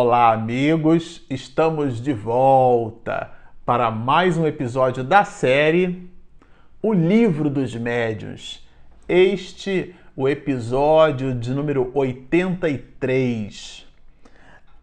Olá, amigos! Estamos de volta para mais um episódio da série O Livro dos Médiuns. Este o episódio de número 83.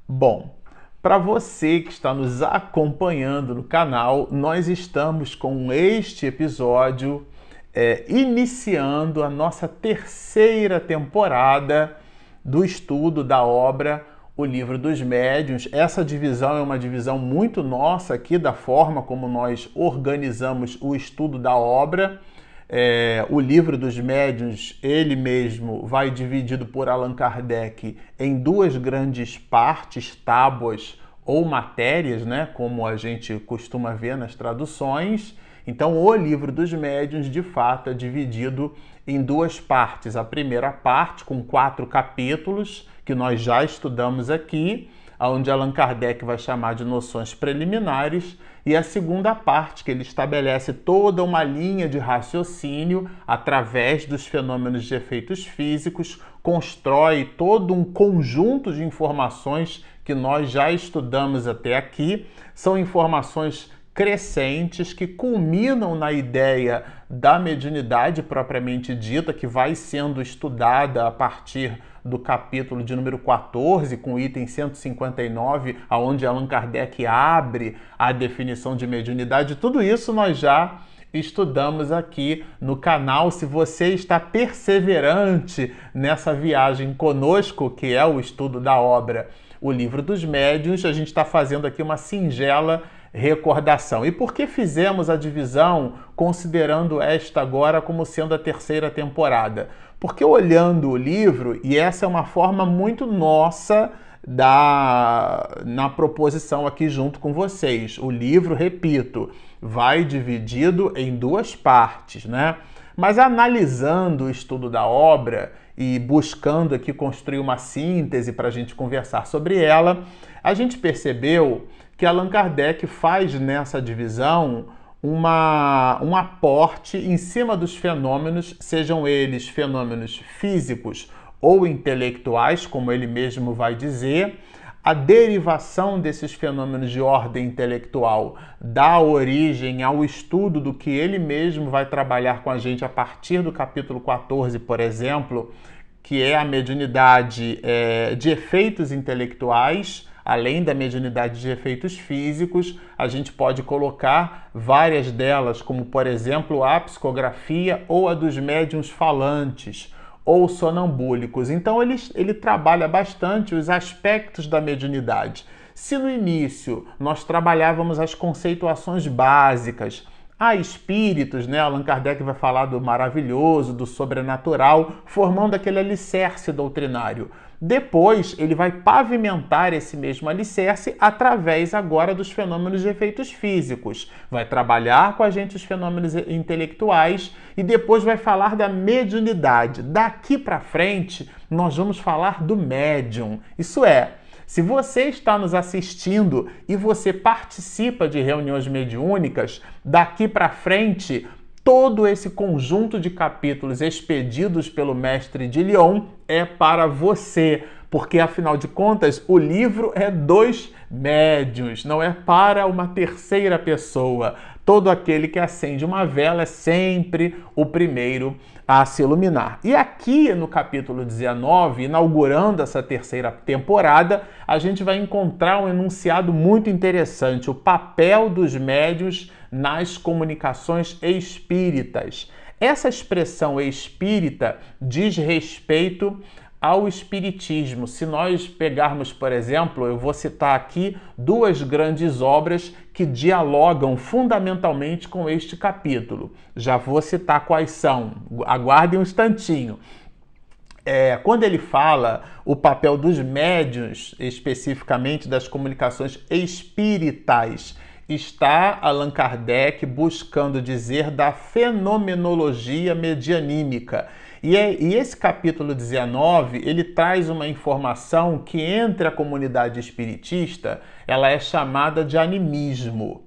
Bom, para você que está nos acompanhando no canal, nós estamos com este episódio é, iniciando a nossa terceira temporada do estudo da obra o livro dos médiuns. Essa divisão é uma divisão muito nossa aqui da forma como nós organizamos o estudo da obra. É, o livro dos médiuns, ele mesmo vai dividido por Allan Kardec em duas grandes partes, tábuas ou matérias, né, como a gente costuma ver nas traduções. Então, o livro dos médiuns, de fato, é dividido em duas partes. A primeira parte, com quatro capítulos, que nós já estudamos aqui, onde Allan Kardec vai chamar de noções preliminares, e a segunda parte, que ele estabelece toda uma linha de raciocínio através dos fenômenos de efeitos físicos, constrói todo um conjunto de informações que nós já estudamos até aqui. São informações crescentes que culminam na ideia da mediunidade propriamente dita, que vai sendo estudada a partir do capítulo de número 14, com o item 159, aonde Allan Kardec abre a definição de mediunidade. Tudo isso nós já estudamos aqui no canal. Se você está perseverante nessa viagem conosco, que é o estudo da obra O Livro dos Médiuns, a gente está fazendo aqui uma singela recordação. E por que fizemos a divisão considerando esta agora como sendo a terceira temporada? Porque olhando o livro, e essa é uma forma muito nossa da na proposição aqui junto com vocês. O livro, repito, vai dividido em duas partes, né? Mas analisando o estudo da obra e buscando aqui construir uma síntese para a gente conversar sobre ela, a gente percebeu que Allan Kardec faz nessa divisão uma, um aporte em cima dos fenômenos, sejam eles fenômenos físicos ou intelectuais, como ele mesmo vai dizer, a derivação desses fenômenos de ordem intelectual dá origem ao estudo do que ele mesmo vai trabalhar com a gente a partir do capítulo 14, por exemplo, que é a mediunidade é, de efeitos intelectuais além da mediunidade de efeitos físicos, a gente pode colocar várias delas, como por exemplo a psicografia ou a dos médiums falantes ou sonambúlicos. Então ele, ele trabalha bastante os aspectos da mediunidade. Se no início nós trabalhávamos as conceituações básicas, há espíritos, né? Allan Kardec vai falar do maravilhoso, do sobrenatural, formando aquele alicerce doutrinário. Depois, ele vai pavimentar esse mesmo alicerce através agora dos fenômenos de efeitos físicos. Vai trabalhar com a gente os fenômenos intelectuais e depois vai falar da mediunidade. Daqui para frente, nós vamos falar do médium. Isso é, se você está nos assistindo e você participa de reuniões mediúnicas, daqui para frente todo esse conjunto de capítulos expedidos pelo mestre de Lyon é para você, porque afinal de contas o livro é dos médiuns, não é para uma terceira pessoa. Todo aquele que acende uma vela é sempre o primeiro a se iluminar. E aqui no capítulo 19, inaugurando essa terceira temporada, a gente vai encontrar um enunciado muito interessante: o papel dos médios nas comunicações espíritas. Essa expressão espírita diz respeito ao espiritismo. Se nós pegarmos, por exemplo, eu vou citar aqui duas grandes obras que dialogam fundamentalmente com este capítulo. Já vou citar quais são. Aguardem um instantinho. É, quando ele fala o papel dos médios, especificamente das comunicações espíritas, está Allan Kardec buscando dizer da fenomenologia medianímica. E, é, e, esse capítulo 19, ele traz uma informação que entre a comunidade espiritista, ela é chamada de animismo.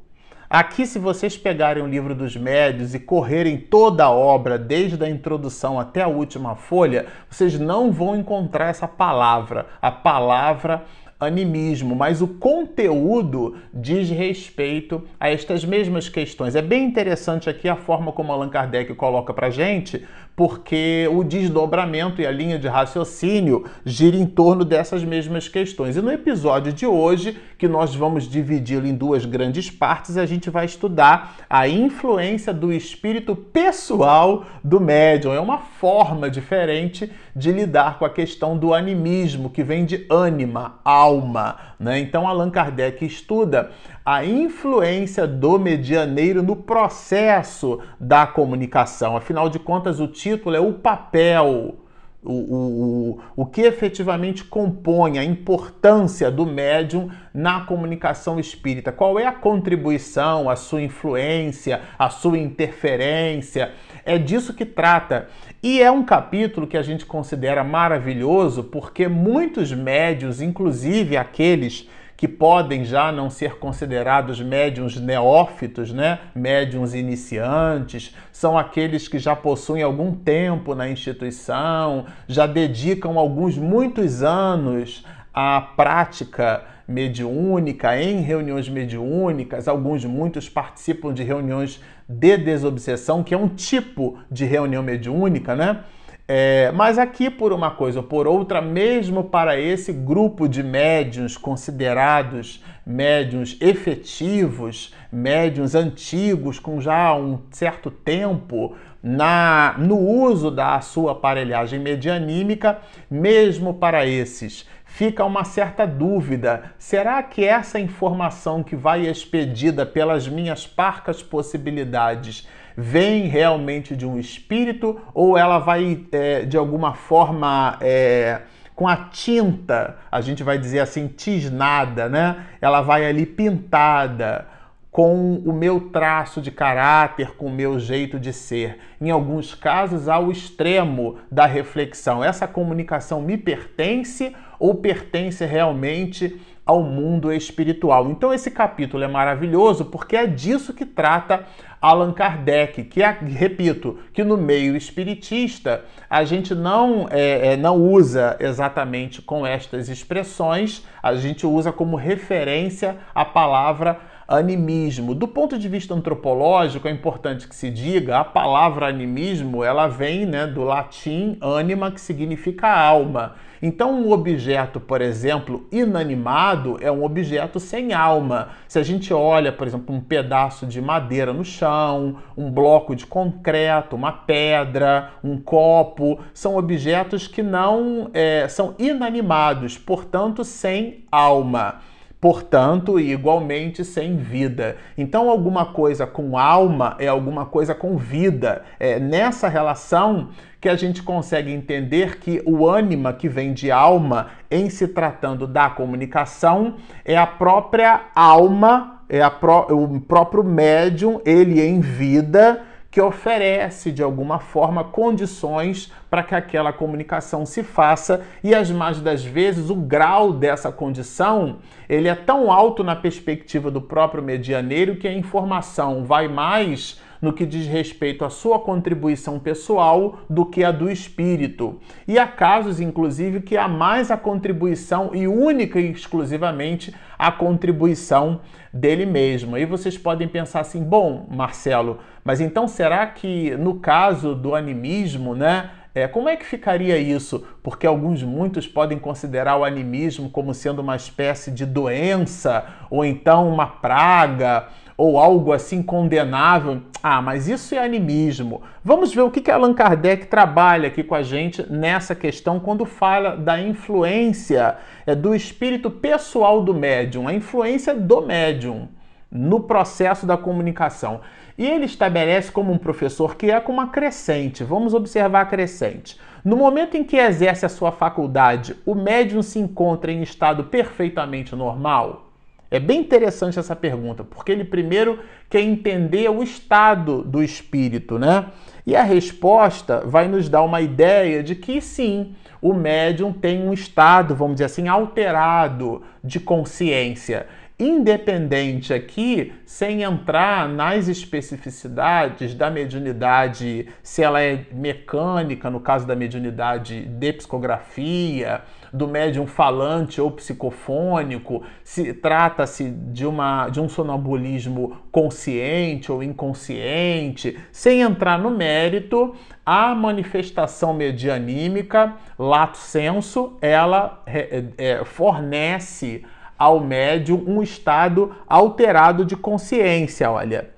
Aqui, se vocês pegarem o livro dos médios e correrem toda a obra, desde a introdução até a última folha, vocês não vão encontrar essa palavra, a palavra animismo, mas o conteúdo diz respeito a estas mesmas questões. É bem interessante aqui a forma como Allan Kardec coloca para gente, porque o desdobramento e a linha de raciocínio gira em torno dessas mesmas questões. E no episódio de hoje, que nós vamos dividi-lo em duas grandes partes, a gente vai estudar a influência do espírito pessoal do médium. É uma forma diferente de lidar com a questão do animismo, que vem de ânima, alma. Né? Então, Allan Kardec estuda a influência do medianeiro no processo da comunicação. Afinal de contas, o título é o papel. O, o, o, que efetivamente compõe a importância do médium na comunicação espírita. Qual é a contribuição, a sua influência, a sua interferência? É disso que trata. E é um capítulo que a gente considera maravilhoso porque muitos médios, inclusive aqueles que podem já não ser considerados médiums neófitos, né? médiums iniciantes, são aqueles que já possuem algum tempo na instituição, já dedicam alguns muitos anos à prática mediúnica, em reuniões mediúnicas, alguns muitos participam de reuniões de desobsessão, que é um tipo de reunião mediúnica, né? É, mas aqui, por uma coisa ou por outra, mesmo para esse grupo de médiuns considerados médiuns efetivos, médiuns antigos, com já um certo tempo na, no uso da sua aparelhagem medianímica, mesmo para esses, fica uma certa dúvida: será que essa informação que vai expedida pelas minhas parcas possibilidades vem realmente de um espírito ou ela vai é, de alguma forma é, com a tinta, a gente vai dizer assim, tisnada, né? Ela vai ali pintada com o meu traço de caráter, com o meu jeito de ser. Em alguns casos, ao extremo da reflexão: essa comunicação me pertence ou pertence realmente ao mundo espiritual? Então, esse capítulo é maravilhoso porque é disso que trata Allan Kardec, que, repito, que no meio espiritista a gente não, é, é, não usa exatamente com estas expressões, a gente usa como referência a palavra animismo. Do ponto de vista antropológico, é importante que se diga, a palavra animismo, ela vem né, do latim anima, que significa alma. Então, um objeto, por exemplo, inanimado é um objeto sem alma. Se a gente olha, por exemplo, um pedaço de madeira no chão, um bloco de concreto, uma pedra, um copo, são objetos que não é, são inanimados, portanto, sem alma portanto, igualmente sem vida. Então, alguma coisa com alma é alguma coisa com vida. É nessa relação que a gente consegue entender que o ânima que vem de alma, em se tratando da comunicação, é a própria alma, é pró o próprio médium, ele em vida que oferece de alguma forma condições para que aquela comunicação se faça e as mais das vezes o grau dessa condição ele é tão alto na perspectiva do próprio medianeiro que a informação vai mais no que diz respeito à sua contribuição pessoal do que a do espírito. E há casos, inclusive, que há mais a contribuição e única e exclusivamente a contribuição dele mesmo. Aí vocês podem pensar assim: bom, Marcelo, mas então será que no caso do animismo, né? É, como é que ficaria isso? Porque alguns, muitos podem considerar o animismo como sendo uma espécie de doença, ou então uma praga, ou algo assim condenável. Ah, mas isso é animismo. Vamos ver o que, que Allan Kardec trabalha aqui com a gente nessa questão quando fala da influência é, do espírito pessoal do médium, a influência do médium no processo da comunicação. E ele estabelece como um professor que é com uma crescente. Vamos observar a crescente. No momento em que exerce a sua faculdade, o médium se encontra em estado perfeitamente normal? É bem interessante essa pergunta, porque ele primeiro quer entender o estado do espírito, né? E a resposta vai nos dar uma ideia de que sim, o médium tem um estado, vamos dizer assim, alterado de consciência. Independente aqui, sem entrar nas especificidades da mediunidade, se ela é mecânica, no caso da mediunidade de psicografia, do médium falante ou psicofônico, se trata-se de, uma, de um sonambulismo consciente ou inconsciente, sem entrar no mérito, a manifestação medianímica, lato senso, ela é, é, fornece ao médium um estado alterado de consciência, olha.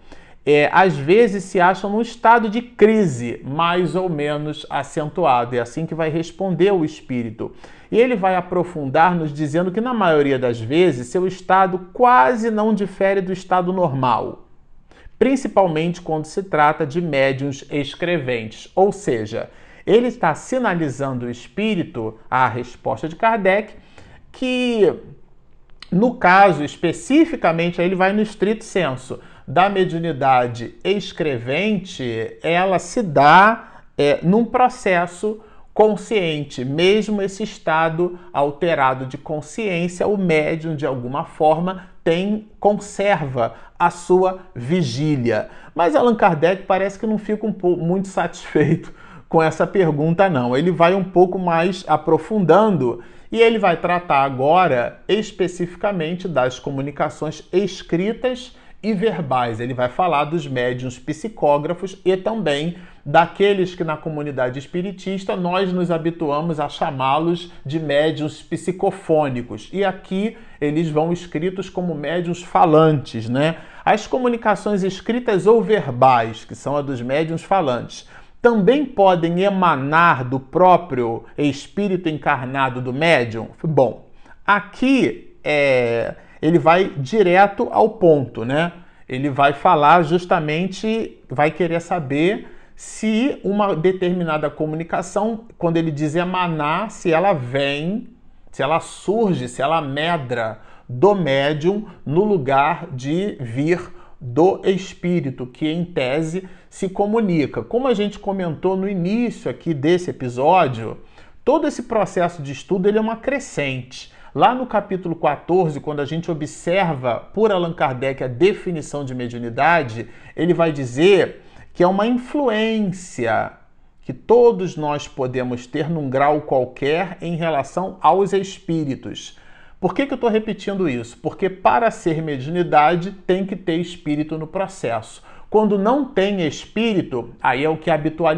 É, às vezes se acham num estado de crise mais ou menos acentuado. É assim que vai responder o espírito. E ele vai aprofundar nos dizendo que, na maioria das vezes, seu estado quase não difere do estado normal, principalmente quando se trata de médiums escreventes. Ou seja, ele está sinalizando o espírito, a resposta de Kardec, que no caso, especificamente, ele vai no estrito senso da mediunidade escrevente, ela se dá é, num processo consciente, mesmo esse estado alterado de consciência, o médium de alguma forma tem conserva a sua vigília. Mas Allan Kardec parece que não fica um pouco, muito satisfeito com essa pergunta não. Ele vai um pouco mais aprofundando e ele vai tratar agora especificamente das comunicações escritas e verbais. Ele vai falar dos médiums psicógrafos e também daqueles que na comunidade espiritista nós nos habituamos a chamá-los de médiums psicofônicos. E aqui eles vão escritos como médiums falantes, né? As comunicações escritas ou verbais, que são a dos médiums falantes, também podem emanar do próprio espírito encarnado do médium? Bom, aqui é, ele vai direto ao ponto, né? Ele vai falar justamente, vai querer saber se uma determinada comunicação, quando ele diz emanar, se ela vem, se ela surge, se ela medra do médium no lugar de vir do espírito, que em tese se comunica. Como a gente comentou no início aqui desse episódio, todo esse processo de estudo ele é uma crescente. Lá no capítulo 14, quando a gente observa por Allan Kardec a definição de mediunidade, ele vai dizer que é uma influência que todos nós podemos ter num grau qualquer em relação aos espíritos. Por que, que eu estou repetindo isso? Porque para ser mediunidade tem que ter espírito no processo. Quando não tem espírito, aí é o que habitual,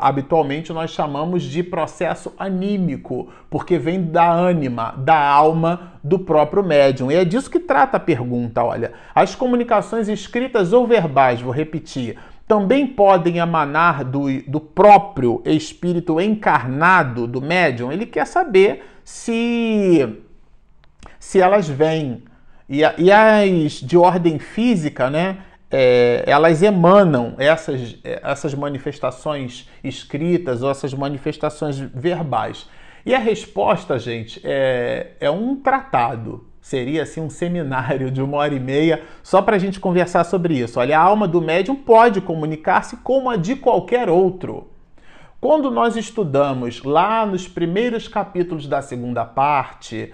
habitualmente nós chamamos de processo anímico, porque vem da ânima, da alma do próprio médium. E é disso que trata a pergunta, olha. As comunicações escritas ou verbais, vou repetir, também podem emanar do, do próprio espírito encarnado do médium. Ele quer saber se se elas vêm. E, e as de ordem física, né? É, elas emanam essas, essas manifestações escritas ou essas manifestações verbais. E a resposta, gente, é, é um tratado. Seria assim um seminário de uma hora e meia só para a gente conversar sobre isso. Olha, a alma do médium pode comunicar-se como a de qualquer outro. Quando nós estudamos lá nos primeiros capítulos da segunda parte,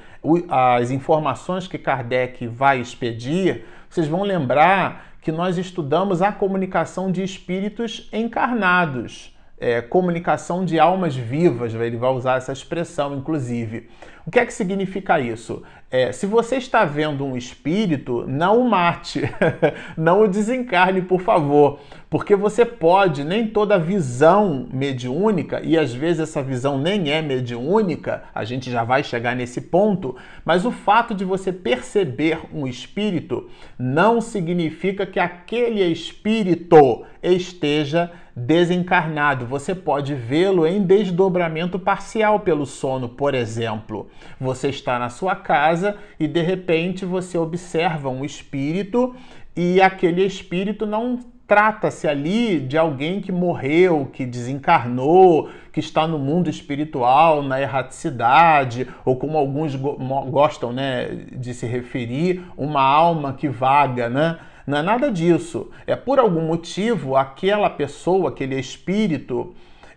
as informações que Kardec vai expedir, vocês vão lembrar que nós estudamos a comunicação de espíritos encarnados, é, comunicação de almas vivas, ele vai usar essa expressão, inclusive. O que é que significa isso? É, se você está vendo um espírito, não o mate, não o desencarne, por favor, porque você pode, nem toda visão mediúnica, e às vezes essa visão nem é mediúnica, a gente já vai chegar nesse ponto, mas o fato de você perceber um espírito não significa que aquele espírito esteja desencarnado. Você pode vê-lo em desdobramento parcial pelo sono, por exemplo. Você está na sua casa e de repente você observa um espírito e aquele espírito não trata-se ali de alguém que morreu, que desencarnou, que está no mundo espiritual, na erraticidade, ou como alguns gostam né, de se referir, uma alma que vaga, né? Não é nada disso. É por algum motivo aquela pessoa, aquele espírito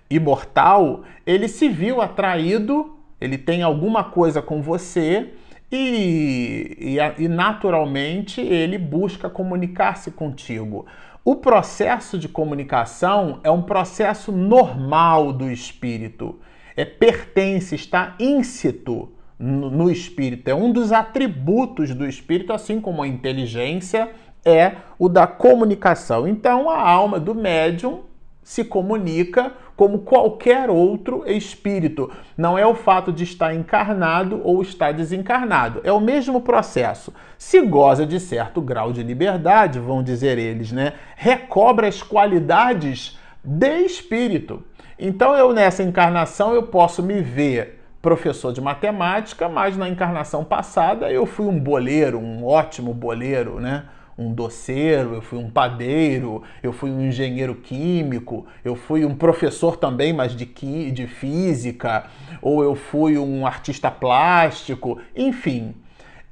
imortal, ele se viu atraído, ele tem alguma coisa com você e, e, e naturalmente ele busca comunicar-se contigo. O processo de comunicação é um processo normal do espírito, é pertence, está íncito no, no espírito, é um dos atributos do espírito, assim como a inteligência é o da comunicação. Então a alma do médium se comunica como qualquer outro espírito. Não é o fato de estar encarnado ou estar desencarnado. É o mesmo processo. Se goza de certo grau de liberdade, vão dizer eles, né? Recobra as qualidades de espírito. Então eu nessa encarnação eu posso me ver professor de matemática, mas na encarnação passada eu fui um boleiro, um ótimo boleiro, né? Um doceiro, eu fui um padeiro, eu fui um engenheiro químico, eu fui um professor também, mas de, de física, ou eu fui um artista plástico, enfim.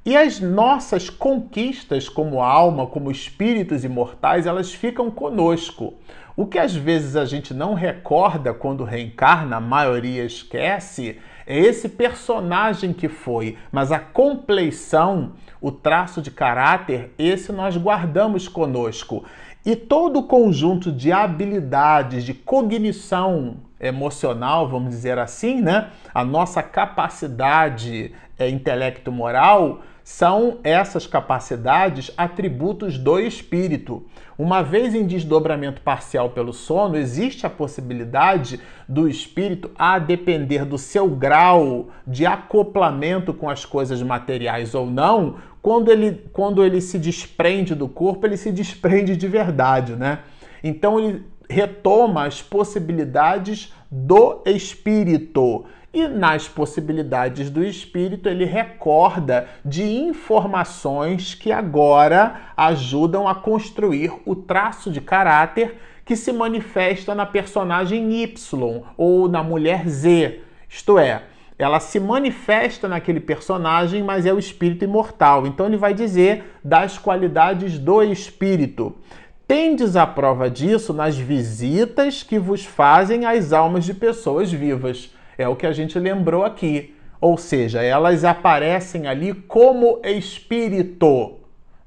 E as nossas conquistas como alma, como espíritos imortais, elas ficam conosco. O que às vezes a gente não recorda quando reencarna, a maioria esquece, é esse personagem que foi, mas a compleição, o traço de caráter, esse nós guardamos conosco. E todo o conjunto de habilidades, de cognição emocional, vamos dizer assim, né? A nossa capacidade é, intelecto-moral são essas capacidades atributos do espírito. Uma vez em desdobramento parcial pelo sono, existe a possibilidade do espírito, a depender do seu grau de acoplamento com as coisas materiais ou não, quando ele, quando ele se desprende do corpo, ele se desprende de verdade, né? Então ele retoma as possibilidades do espírito. E nas possibilidades do espírito, ele recorda de informações que agora ajudam a construir o traço de caráter que se manifesta na personagem Y ou na mulher Z. Isto é, ela se manifesta naquele personagem, mas é o espírito imortal. Então ele vai dizer das qualidades do espírito. Tendes a prova disso nas visitas que vos fazem as almas de pessoas vivas. É o que a gente lembrou aqui. Ou seja, elas aparecem ali como espírito,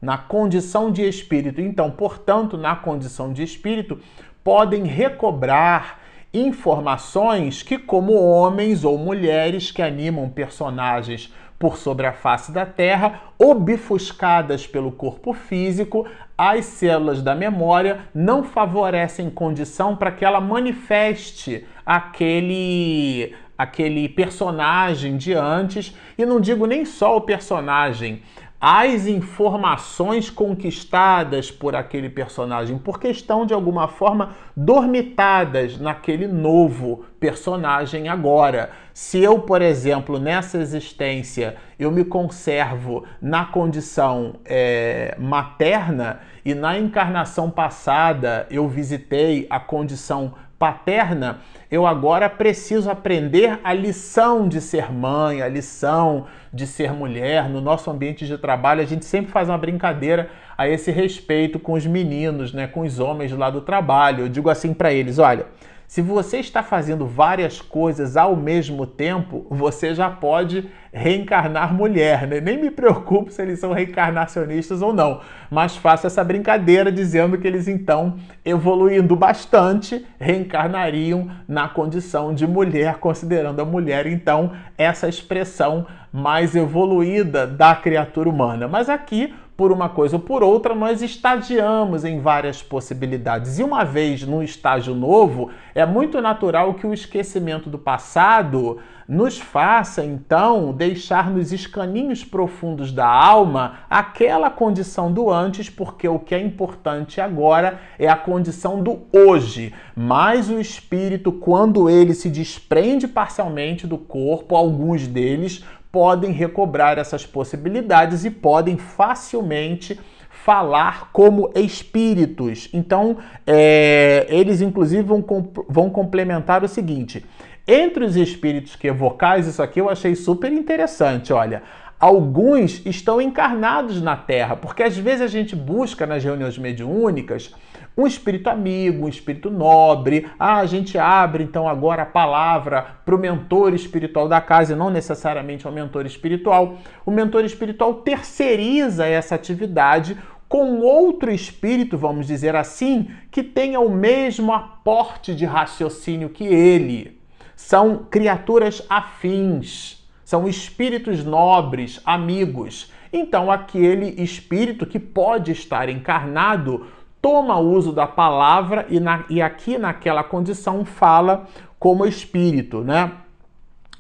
na condição de espírito. Então, portanto, na condição de espírito, podem recobrar informações que, como homens ou mulheres que animam personagens por sobre a face da Terra, obfuscadas pelo corpo físico, as células da memória não favorecem condição para que ela manifeste aquele aquele personagem de antes, e não digo nem só o personagem, as informações conquistadas por aquele personagem, porque estão de alguma forma dormitadas naquele novo personagem agora. Se eu, por exemplo, nessa existência eu me conservo na condição é, materna e na encarnação passada eu visitei a condição paterna, eu agora preciso aprender a lição de ser mãe, a lição de ser mulher. No nosso ambiente de trabalho, a gente sempre faz uma brincadeira a esse respeito com os meninos, né, com os homens lá do trabalho. Eu digo assim para eles: olha, se você está fazendo várias coisas ao mesmo tempo, você já pode reencarnar mulher. Né? Nem me preocupo se eles são reencarnacionistas ou não, mas faço essa brincadeira dizendo que eles então, evoluindo bastante, reencarnariam na condição de mulher, considerando a mulher então essa expressão mais evoluída da criatura humana. Mas aqui por uma coisa ou por outra, nós estadiamos em várias possibilidades. E uma vez no estágio novo, é muito natural que o esquecimento do passado nos faça então deixar nos escaninhos profundos da alma aquela condição do antes, porque o que é importante agora é a condição do hoje. Mas o espírito, quando ele se desprende parcialmente do corpo, alguns deles podem recobrar essas possibilidades e podem facilmente falar como espíritos. Então, é, eles inclusive vão, vão complementar o seguinte: entre os espíritos que evocais, isso aqui eu achei super interessante. Olha, alguns estão encarnados na Terra, porque às vezes a gente busca nas reuniões mediúnicas um espírito amigo, um espírito nobre. Ah, a gente abre então agora a palavra para o mentor espiritual da casa, e não necessariamente ao mentor espiritual. O mentor espiritual terceiriza essa atividade com outro espírito, vamos dizer assim, que tenha o mesmo aporte de raciocínio que ele. São criaturas afins são espíritos nobres, amigos. Então, aquele espírito que pode estar encarnado toma uso da palavra e, na, e aqui naquela condição fala como espírito, né?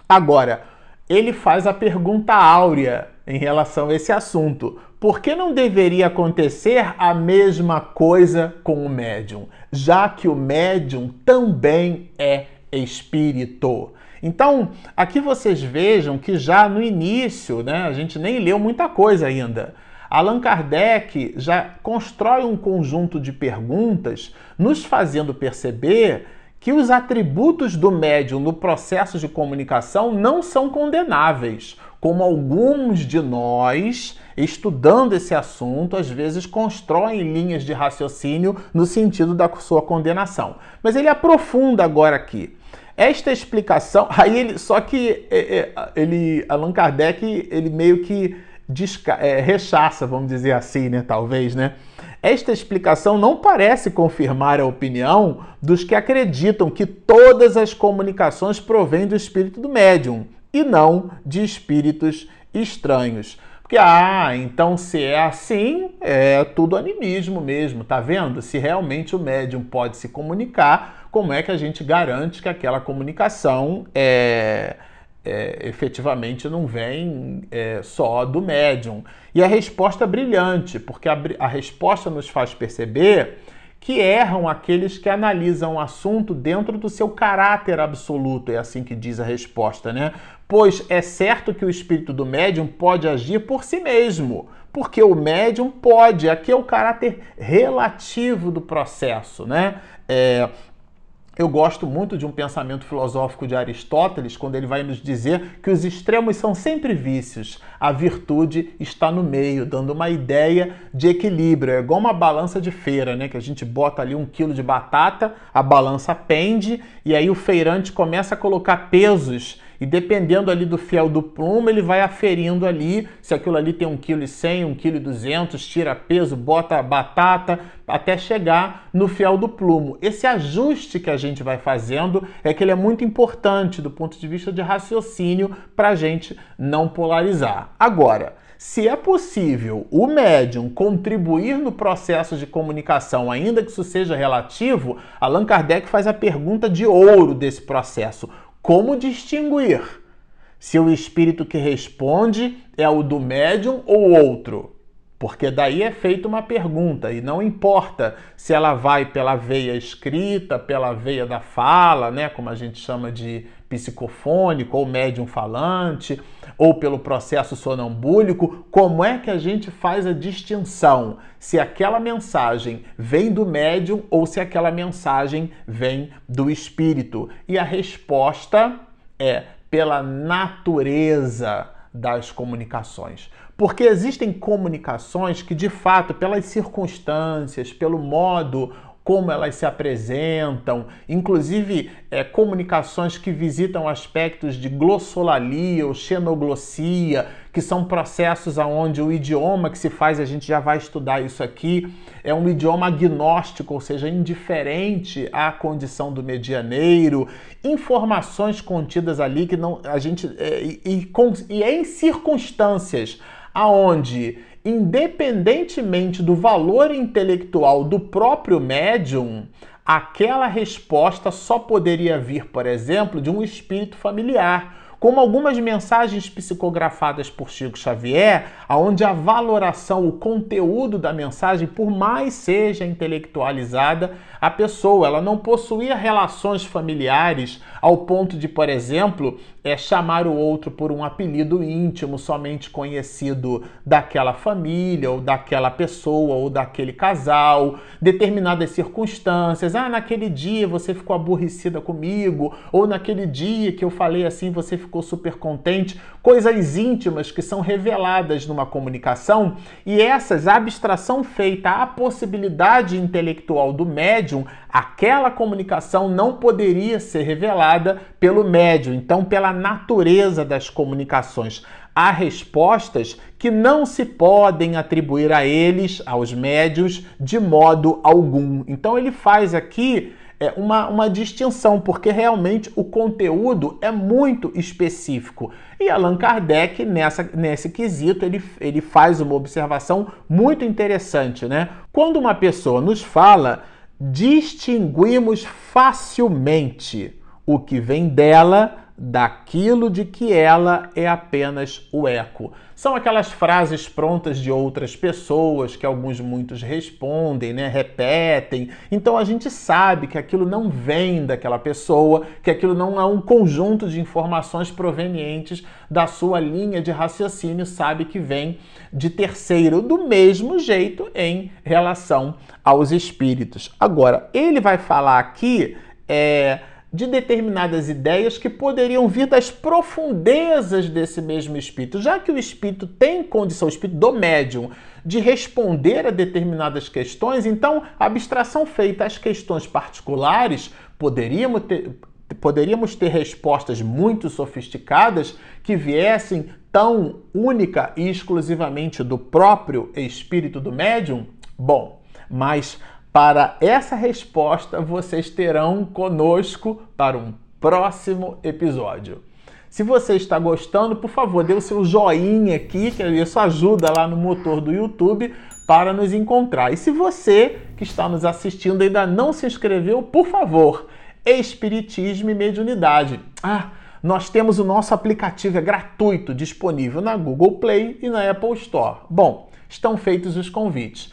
Agora, ele faz a pergunta áurea em relação a esse assunto. Por que não deveria acontecer a mesma coisa com o médium, já que o médium também é espírito? Então, aqui vocês vejam que já no início, né, a gente nem leu muita coisa ainda. Allan Kardec já constrói um conjunto de perguntas, nos fazendo perceber que os atributos do médium no processo de comunicação não são condenáveis, como alguns de nós, estudando esse assunto, às vezes constroem linhas de raciocínio no sentido da sua condenação. Mas ele aprofunda agora aqui. Esta explicação, aí ele, só que é, é, ele, Allan Kardec, ele meio que é, rechaça, vamos dizer assim, né, talvez, né? Esta explicação não parece confirmar a opinião dos que acreditam que todas as comunicações provêm do espírito do médium e não de espíritos estranhos. Porque, ah, então se é assim, é tudo animismo mesmo, tá vendo? Se realmente o médium pode se comunicar, como é que a gente garante que aquela comunicação é, é efetivamente não vem é, só do médium? E a resposta é brilhante, porque a, a resposta nos faz perceber que erram aqueles que analisam o assunto dentro do seu caráter absoluto, é assim que diz a resposta, né? Pois é certo que o espírito do médium pode agir por si mesmo, porque o médium pode, aqui é o caráter relativo do processo, né? É, eu gosto muito de um pensamento filosófico de Aristóteles, quando ele vai nos dizer que os extremos são sempre vícios. A virtude está no meio, dando uma ideia de equilíbrio. É igual uma balança de feira, né? Que a gente bota ali um quilo de batata, a balança pende, e aí o feirante começa a colocar pesos e dependendo ali do fiel do plumo, ele vai aferindo ali se aquilo ali tem 1,1 kg, 1,2 kg, tira peso, bota batata, até chegar no fiel do plumo. Esse ajuste que a gente vai fazendo é que ele é muito importante do ponto de vista de raciocínio para a gente não polarizar. Agora, se é possível o médium contribuir no processo de comunicação, ainda que isso seja relativo, Allan Kardec faz a pergunta de ouro desse processo: como distinguir se o espírito que responde é o do médium ou outro? Porque daí é feita uma pergunta e não importa se ela vai pela veia escrita, pela veia da fala, né, como a gente chama de psicofônico ou médium falante, ou pelo processo sonambúlico, como é que a gente faz a distinção se aquela mensagem vem do médium ou se aquela mensagem vem do espírito? E a resposta é pela natureza das comunicações. Porque existem comunicações que, de fato, pelas circunstâncias, pelo modo como elas se apresentam, inclusive é, comunicações que visitam aspectos de glossolalia ou xenoglossia, que são processos aonde o idioma que se faz, a gente já vai estudar isso aqui, é um idioma agnóstico, ou seja, indiferente à condição do medianeiro, informações contidas ali que não a gente é, e, e, e é em circunstâncias aonde independentemente do valor intelectual do próprio médium, aquela resposta só poderia vir, por exemplo, de um espírito familiar como algumas mensagens psicografadas por Chico Xavier, onde a valoração, o conteúdo da mensagem, por mais seja intelectualizada, a pessoa ela não possuía relações familiares ao ponto de, por exemplo, é, chamar o outro por um apelido íntimo, somente conhecido daquela família, ou daquela pessoa, ou daquele casal, determinadas circunstâncias. Ah, naquele dia você ficou aborrecida comigo, ou naquele dia que eu falei assim, você ficou super contente, coisas íntimas que são reveladas numa comunicação. E essas, a abstração feita à possibilidade intelectual do médium, aquela comunicação não poderia ser revelada pelo médium, então pela natureza das comunicações há respostas que não se podem atribuir a eles, aos médios, de modo algum. Então ele faz aqui é, uma, uma distinção, porque realmente o conteúdo é muito específico. E Allan Kardec, nessa, nesse quesito, ele, ele faz uma observação muito interessante, né? Quando uma pessoa nos fala, distinguimos facilmente o que vem dela daquilo de que ela é apenas o eco. São aquelas frases prontas de outras pessoas que alguns muitos respondem, né, repetem. Então a gente sabe que aquilo não vem daquela pessoa, que aquilo não é um conjunto de informações provenientes da sua linha de raciocínio, sabe que vem de terceiro, do mesmo jeito em relação aos espíritos. Agora, ele vai falar aqui é, de determinadas ideias que poderiam vir das profundezas desse mesmo espírito. Já que o espírito tem condição, o espírito do médium, de responder a determinadas questões, então a abstração feita às questões particulares poderíamos ter, poderíamos ter respostas muito sofisticadas que viessem tão única e exclusivamente do próprio espírito do médium? Bom, mas para essa resposta, vocês terão conosco para um próximo episódio. Se você está gostando, por favor, dê o seu joinha aqui, que isso ajuda lá no motor do YouTube para nos encontrar. E se você que está nos assistindo ainda não se inscreveu, por favor, Espiritismo e Mediunidade. Ah, nós temos o nosso aplicativo, é gratuito, disponível na Google Play e na Apple Store. Bom, estão feitos os convites.